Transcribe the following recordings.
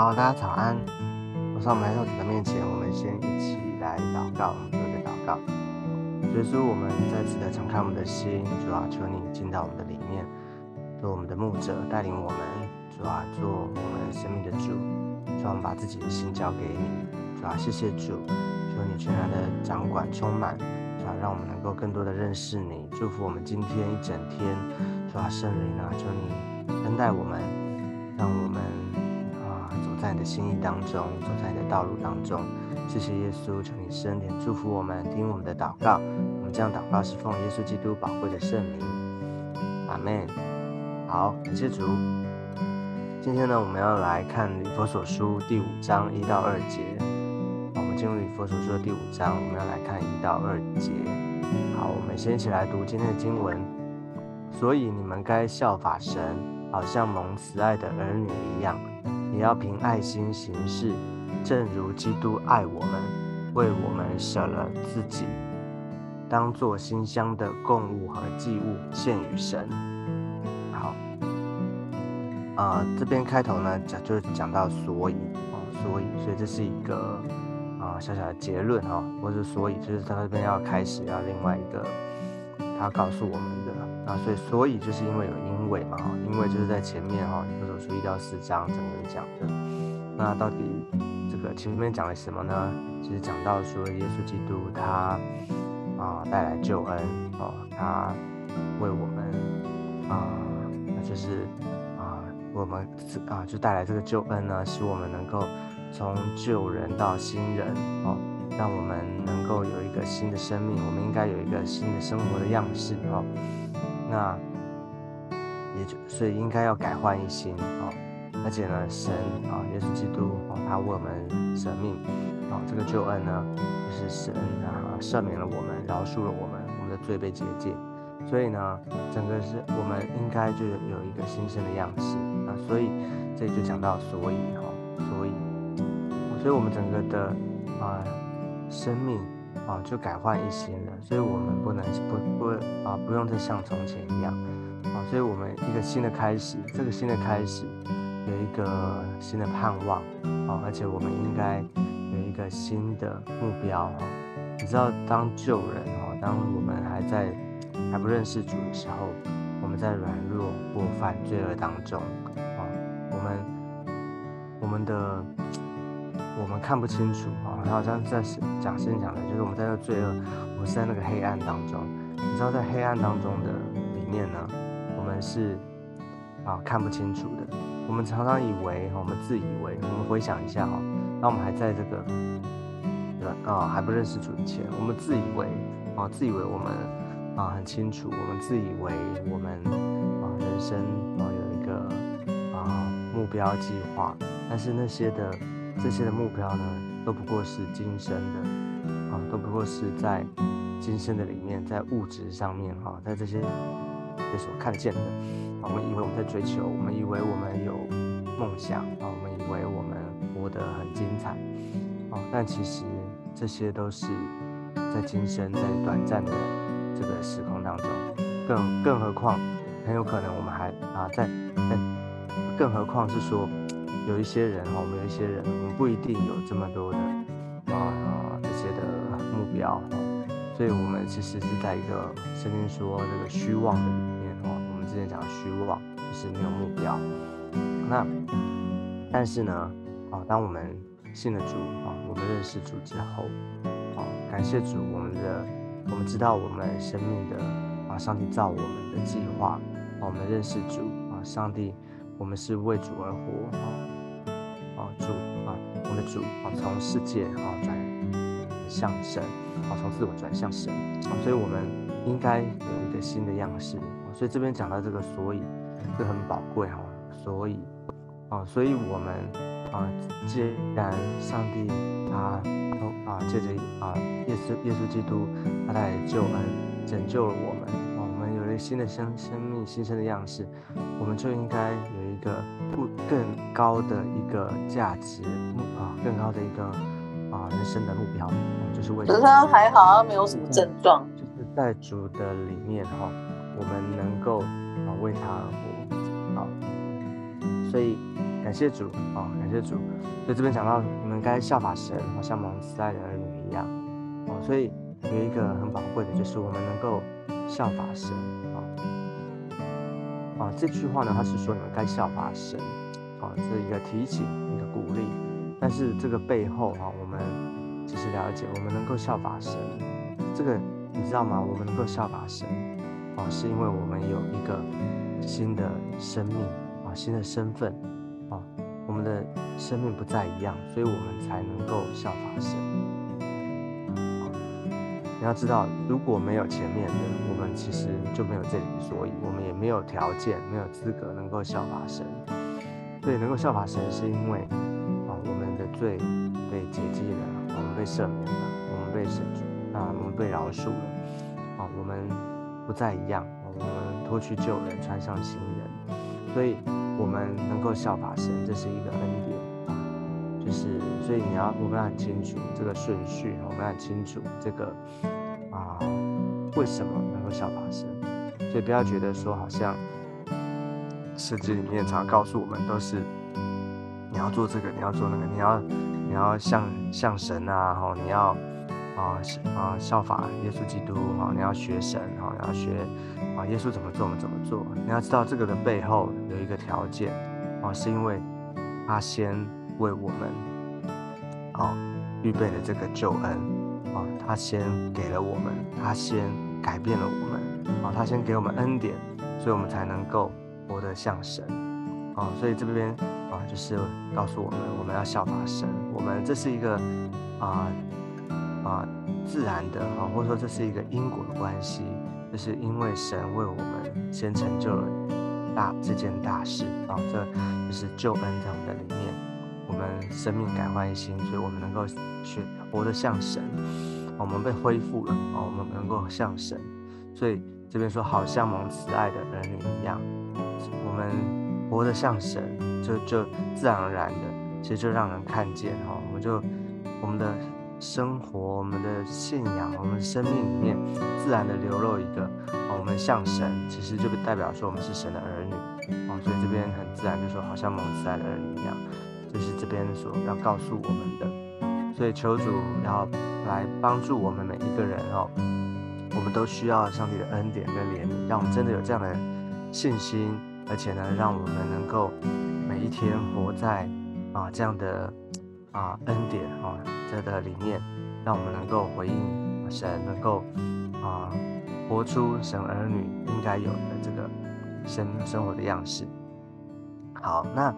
好，大家早安。我上我们来到主的面前，我们先一起来祷告，我们做一个祷告。耶稣，我们再次的敞开我们的心，主啊，求你进到我们的里面，做我们的牧者，带领我们，主啊，做我们生命的主。主啊，我们把自己的心交给你，主啊，谢谢主，求你全然的掌管充满，主啊，让我们能够更多的认识你，祝福我们今天一整天，主啊，圣灵啊，求你恩待我们，让我们。在你的心意当中，走在你的道路当中，谢谢耶稣，求你圣点祝福我们，听我们的祷告。我们这样祷告是奉耶稣基督宝贵的圣名，阿门。好，感谢主。今天呢，我们要来看《以佛所书》第五章一到二节。我们进入《以佛所书》的第五章，我们要来看一到二节。好，我们先一起来读今天的经文。所以你们该效法神，好像蒙慈爱的儿女一样。也要凭爱心行事，正如基督爱我们，为我们舍了自己，当做馨香的供物和祭物献与神。好，啊，这边开头呢讲就是讲到所以哦，所以，所以这是一个啊小小的结论哈，或者所以就是他这边要开始要另外一个他告诉我们的啊，所以所以就是因为有因为嘛，因为就是在前面哈。书一到四章整个讲的，那到底这个前面讲了什么呢？其实讲到说耶稣基督他啊带来救恩哦，他为我们啊，那就是啊我们啊就带来这个救恩呢，使我们能够从旧人到新人哦，让我们能够有一个新的生命，我们应该有一个新的生活的样式哦，那。也就所以应该要改换一新啊，而且呢，神啊，耶稣基督啊，他为我们舍命啊，这个救恩呢，就是神啊赦免了我们，饶恕了我们，我们的罪被洁净，所以呢，整个是我们应该就有一个新生的样式啊，所以这里就讲到所以哈，所以，所以我们整个的啊生命啊就改换一新了，所以我们不能不不啊不用再像从前一样。啊，所以我们一个新的开始，这个新的开始有一个新的盼望啊，而且我们应该有一个新的目标哈。你知道，当救人哦，当我们还在还不认识主的时候，我们在软弱、过犯、罪恶当中啊，我们我们的我们看不清楚啊，好像在讲先讲的，就是我们在那个罪恶，我们是在那个黑暗当中。你知道，在黑暗当中的里面呢？是啊，看不清楚的。我们常常以为，我们自以为，我们回想一下哈，当我们还在这个对吧啊还不认识主以前，我们自以为啊，自以为我们啊很清楚，我们自以为我们啊人生啊有一个啊目标计划，但是那些的这些的目标呢，都不过是今生的啊，都不过是在今生的里面，在物质上面哈，在这些。所看见的，我们以为我们在追求，我们以为我们有梦想啊，我们以为我们活得很精彩啊，但其实这些都是在今生在短暂的这个时空当中，更更何况很有可能我们还啊在在，更何况是说有一些人哈，我们有一些人，我们不一定有这么多的啊这些的目标，所以我们其实是在一个圣经说这个虚妄的里面哦。我们。之前讲虚妄就是没有目标，那但是呢，啊，当我们信了主啊，我们认识主之后，啊，感谢主，我们的我们知道我们生命的啊，上帝造我们的计划，啊，我们认识主啊，上帝，我们是为主而活啊，啊，主啊，我们的主啊，从世界啊转向神，啊，从自我转向神，啊，所以我们应该有一个新的样式。所以这边讲到这个，所以这很宝贵哈。所以，啊，所以我们啊，既然上帝他啊借着啊耶稣耶稣基督他来救恩，拯救了我们啊，我们有了新的生生命新生的样式，我们就应该有一个不更高的一个价值啊，更高的一个啊人生的目标，就是为。可是他还好，没有什么症状，就是在主的里面哈。我们能够啊为他而活，好，所以感谢主啊，感谢主。所以这边讲到，你们该效法神，好像蒙慈爱的儿女一样哦。所以有一个很宝贵的，就是我们能够效法神啊啊。这句话呢，他是说你们该效法神啊，这是一个提醒，一个鼓励。但是这个背后哈，我们其实了解，我们能够效法神，这个你知道吗？我们能够效法神啊，是因为我们有一个新的生命啊，新的身份啊，我们的生命不再一样，所以我们才能够效法神。你要知道，如果没有前面的，我们其实就没有这里所以，我们也没有条件，没有资格能够效法神。所以能够效法神，是因为。罪被解记了，我们被赦免了，我们被神啊，我们被饶恕了。啊，我们不再一样，我们脱去旧人，穿上新人，所以我们能够效法神，这是一个恩典。啊，就是所以你要我们要很清楚这个顺序，我们要很清楚这个啊为什么能够效法神，所以不要觉得说好像圣经里面常告诉我们都是。你要做这个，你要做那个，你要你要像像神啊，哈，你要啊啊效法耶稣基督，哈，你要学神，哈，你要学啊耶稣怎么做，我们怎么做。你要知道这个的背后有一个条件，啊，是因为他先为我们啊预备了这个救恩，啊，他先给了我们，他先改变了我们，啊，他先给我们恩典，所以我们才能够活得像神，啊，所以这边。啊，就是告诉我们，我们要效法神。我们这是一个啊啊自然的啊，或者说这是一个因果的关系，就是因为神为我们先成就了大这件大事啊，这就是救恩在我们的里面，我们生命改换新，所以我们能够学活得像神，我们被恢复了啊，我们能够像神，所以这边说好像蒙慈爱的儿女一样，我们活得像神。就就自然而然的，其实就让人看见哈，我们就我们的生活、我们的信仰、我们生命里面自然的流露一个，我们像神，其实就代表说我们是神的儿女哦，所以这边很自然就说好像蒙慈爱的儿女一样，这是这边所要告诉我们的，所以求主要来帮助我们每一个人哦，我们都需要上帝的恩典跟怜悯，让我们真的有这样的信心，而且呢，让我们能够。一天活在啊这样的啊恩典啊这的里面，让我们能够回应神，能够啊活出神儿女应该有的这个生生活的样式。好，那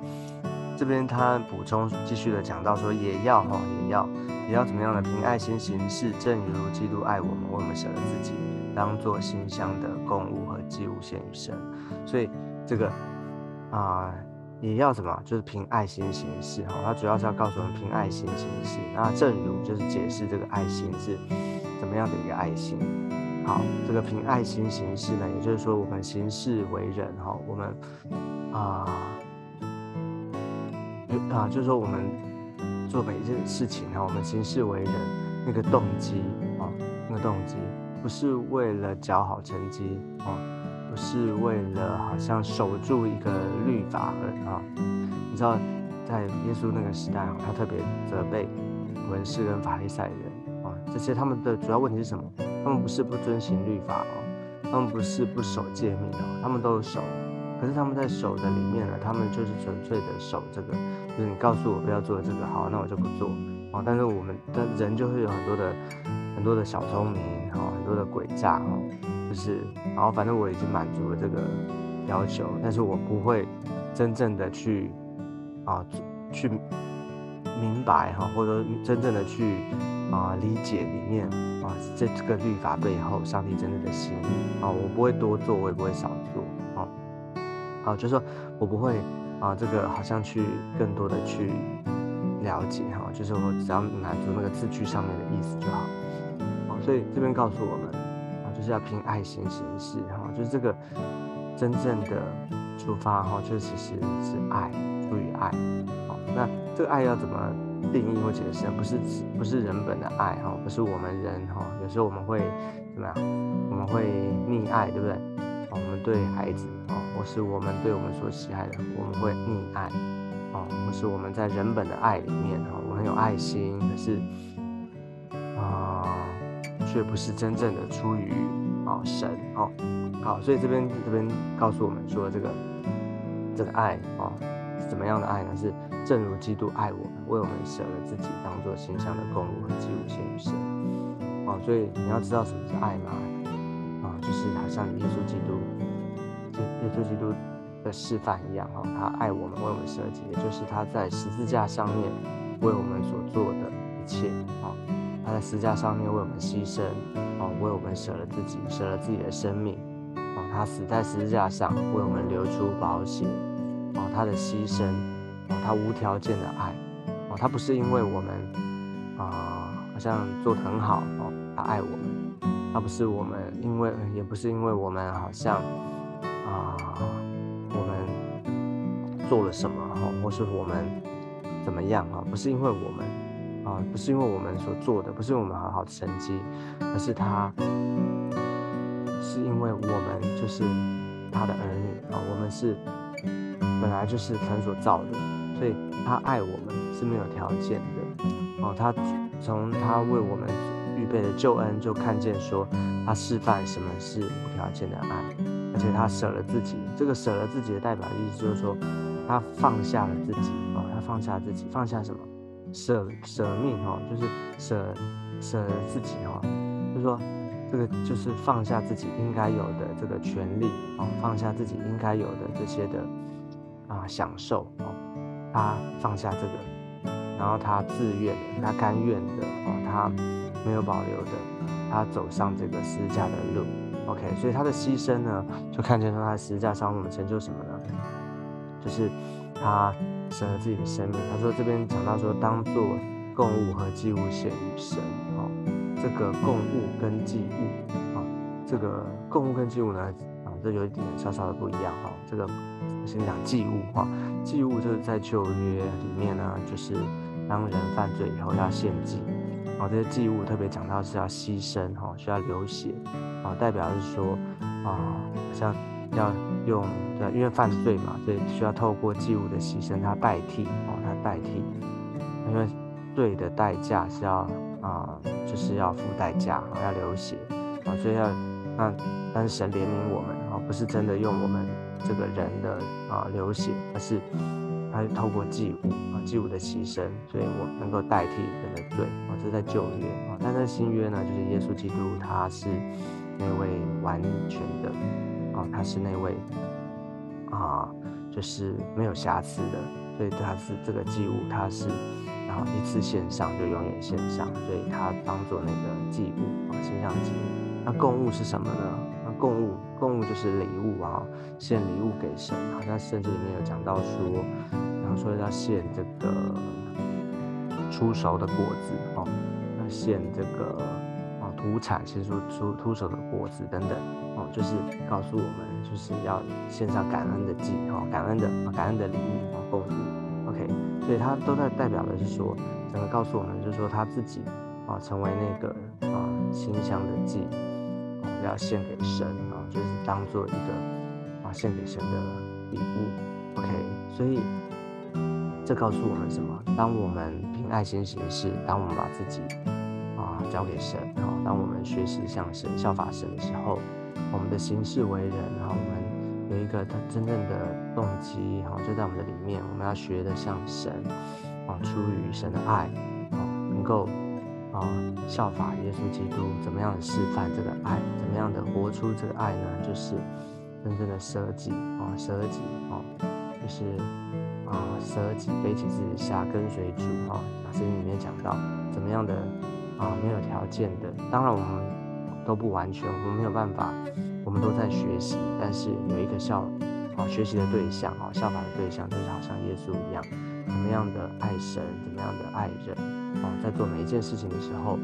这边他补充继续的讲到说，也要哈也要也要怎么样的凭爱心行事，正如基督爱我们，为我们舍了自己，当做馨香的供物和祭物献于神。所以这个啊。也要什么？就是凭爱心行事哈。它主要是要告诉我们凭爱心行事。那正如就是解释这个爱心是怎么样的一个爱心。好，这个凭爱心行事呢，也就是说我们行事为人哈，我们啊啊，就是说我们做每一件事情哈，我们行事为人那个动机啊，那个动机不是为了较好成绩啊。不是为了好像守住一个律法而啊，你知道，在耶稣那个时代啊，他特别责备文士跟法利赛人啊，这些他们的主要问题是什么？他们不是不遵行律法哦，他们不是不守诫命哦，他们都守，可是他们在守的里面呢，他们就是纯粹的守这个，就是你告诉我不要做这个，好，那我就不做啊。但是我们的人就会有很多的很多的小聪明哈，很多的诡诈哦。就是，然后反正我已经满足了这个要求，但是我不会真正的去啊去明白哈，或者真正的去啊理解里面啊这这个律法背后上帝真正的心意啊，我不会多做，我也不会少做啊，好，就是说我不会啊这个好像去更多的去了解哈，就是我只要满足那个字句上面的意思就好，好，所以这边告诉我们。就是要凭爱心行事哈，就是这个真正的出发哈，就其实是爱，出于爱。好，那这个爱要怎么定义或解释？不是不是人本的爱哈，不是我们人哈，有时候我们会怎么样？我们会溺爱，对不对？我们对孩子啊，或是我们对我们所喜爱的，我们会溺爱啊，或是我们在人本的爱里面哈，我们很有爱心，可是，却不是真正的出于啊神哦。好，所以这边这边告诉我们说，这个这个爱哦，怎么样的爱呢？是正如基督爱我们，为我们舍了自己，当做馨香的供物和祭物献于神。哦，所以你要知道什么是爱吗？啊，就是好像耶稣基督，耶稣基督的示范一样哈，他爱我们，为我们舍己，也就是他在十字架上面为我们所做的一切啊，他在十字架上面为我们牺牲哦，为我们舍了自己，舍了自己的生命。哦他死在十字架上，为我们流出宝血，哦，他的牺牲，哦，他无条件的爱，哦，他不是因为我们啊，好像做得很好，哦，他爱我们，他不是我们因为，也不是因为我们好像啊，我们做了什么，哈，或是我们怎么样，哈，不是因为我们，啊，不是因为我们所做的，不是我们很好的成绩，而是他。是因为我们就是他的儿女啊，我们是本来就是神所造的，所以他爱我们是没有条件的哦。他从他为我们预备的救恩就看见说，他示范什么是无条件的爱，而且他舍了自己。这个舍了自己的代表意思就是说，他放下了自己哦，他放下自己，放下什么？舍舍命哦，就是舍舍自己哦，就是说。这个就是放下自己应该有的这个权利哦，放下自己应该有的这些的啊享受哦，他放下这个，然后他自愿的，他甘愿的哦，他没有保留的，他走上这个十字架的路。OK，所以他的牺牲呢，就看见说他的十字架上我们成就什么呢？就是他神了自己的生命。他说这边讲到说，当做供物和祭物献于神。哦这个供物跟祭物啊，这个供物跟祭物呢啊，这有一点稍稍的不一样哈。这个先讲祭物哈，祭物就是在旧约里面呢，就是当人犯罪以后要献祭，哦，这些祭物特别讲到是要牺牲哈，需要流血啊，代表是说啊，像要用对，因为犯罪嘛，所以需要透过祭物的牺牲，它代替哦，它代替，因为罪的代价是要。啊，就是要付代价，要流血啊，所以要那，但是神怜悯我们啊，不是真的用我们这个人的啊流血，而是他透过祭物啊，祭物的牺牲，所以我能够代替人的罪啊，这是在旧约啊，但在新约呢，就是耶稣基督他是那位完全的啊，他是那位啊，就是没有瑕疵的，所以他是这个祭物，他是。然后一次线上就永远线上，所以他当做那个祭物啊，形象祭物。那供物是什么呢？那供物，供物就是礼物啊，献礼物给神。好像圣经里面有讲到说，然后说要献这个出熟的果子哦，要献这个土产，其实说出出手的果子等等哦，就是告诉我们就是要献上感恩的祭哦，感恩的感恩的礼物啊，供物。所以他都在代表的是说，整个告诉我们，就是说他自己啊，成为那个啊馨香的祭，啊要献给神啊，就是当做一个啊献给神的礼物。OK，所以这告诉我们什么？当我们凭爱心行事，当我们把自己交给神，啊，当我们学习像神、效法神的时候，我们的行事为人，然后我们。有一个他真正的动机哈，就在我们的里面，我们要学的像神啊，出于神的爱啊，能够啊效法耶稣基督，怎么样的示范这个爱，怎么样的活出这个爱呢？就是真正的舍己啊，舍己啊，就是啊舍己，背起自己下跟随主啊。圣经里面讲到怎么样的啊没有条件的，当然我们都不完全，我们没有办法。我们都在学习，但是有一个效啊学习的对象啊效法的对象，就是好像耶稣一样，怎么样的爱神，怎么样的爱人啊，在做每一件事情的时候，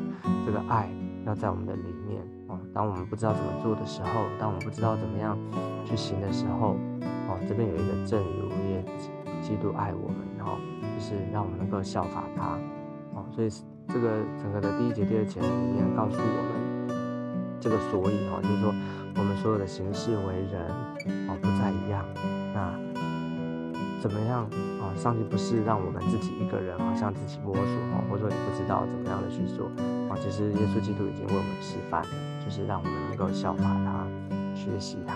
这个爱要在我们的里面啊。当我们不知道怎么做的时候，当我们不知道怎么样去行的时候，哦，这边有一个正如耶基督爱我们，然后就是让我们能够效法他哦。所以这个整个的第一节、第二节里面告诉我们这个所以哈，就是说。我们所有的行事为人哦不再一样，那怎么样啊？上帝不是让我们自己一个人好像自己摸索哦，或者说你不知道怎么样的去做啊。其实耶稣基督已经为我们示范，就是让我们能够效法他，学习他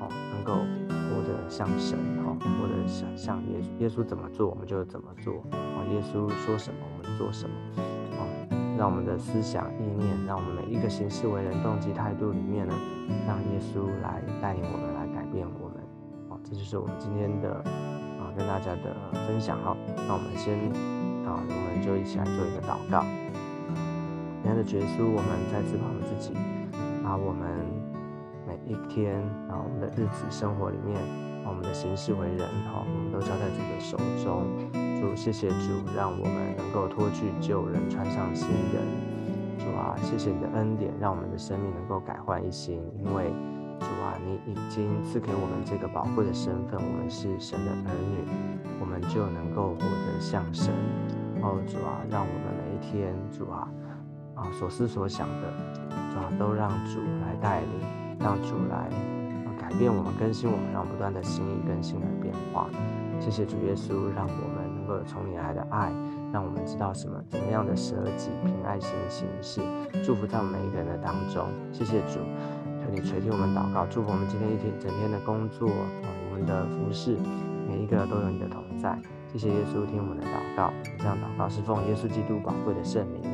哦，能够像神哦，活得像像耶稣。耶稣怎么做，我们就怎么做啊。耶稣说什么，我们做什么啊。让我们的思想意念，让我们每一个行事为人、动机态度里面呢，让耶稣来带领我们，来改变我们。啊，这就是我们今天的啊，跟大家的分享哈。那我们先啊，我们就一起来做一个祷告。亲爱的耶稣，我们再次把我们自己，把我们每一天啊，我们的日子生活里面，我们的行事为人，哈，我们都交在主的手中。主，谢谢主，让我们能够脱去旧人，穿上新人。主啊，谢谢你的恩典，让我们的生命能够改换一新。因为主啊，你已经赐给我们这个宝贵的身份，我们是神的儿女，我们就能够活得像神。哦，主啊，让我们每一天，主啊，啊所思所想的，主啊，都让主来带领，让主来改变我们，更新我们，让不断的心意更新而变化。谢谢主耶稣，让我们。能够从你来的爱，让我们知道什么怎么样的舍己凭爱心行事，祝福在我们每一个人的当中。谢谢主，求你垂听我们祷告，祝福我们今天一天整天的工作，我们的服饰，每一个都有你的同在。谢谢耶稣听我们的祷告，这样祷告是奉耶稣基督宝贵的圣名。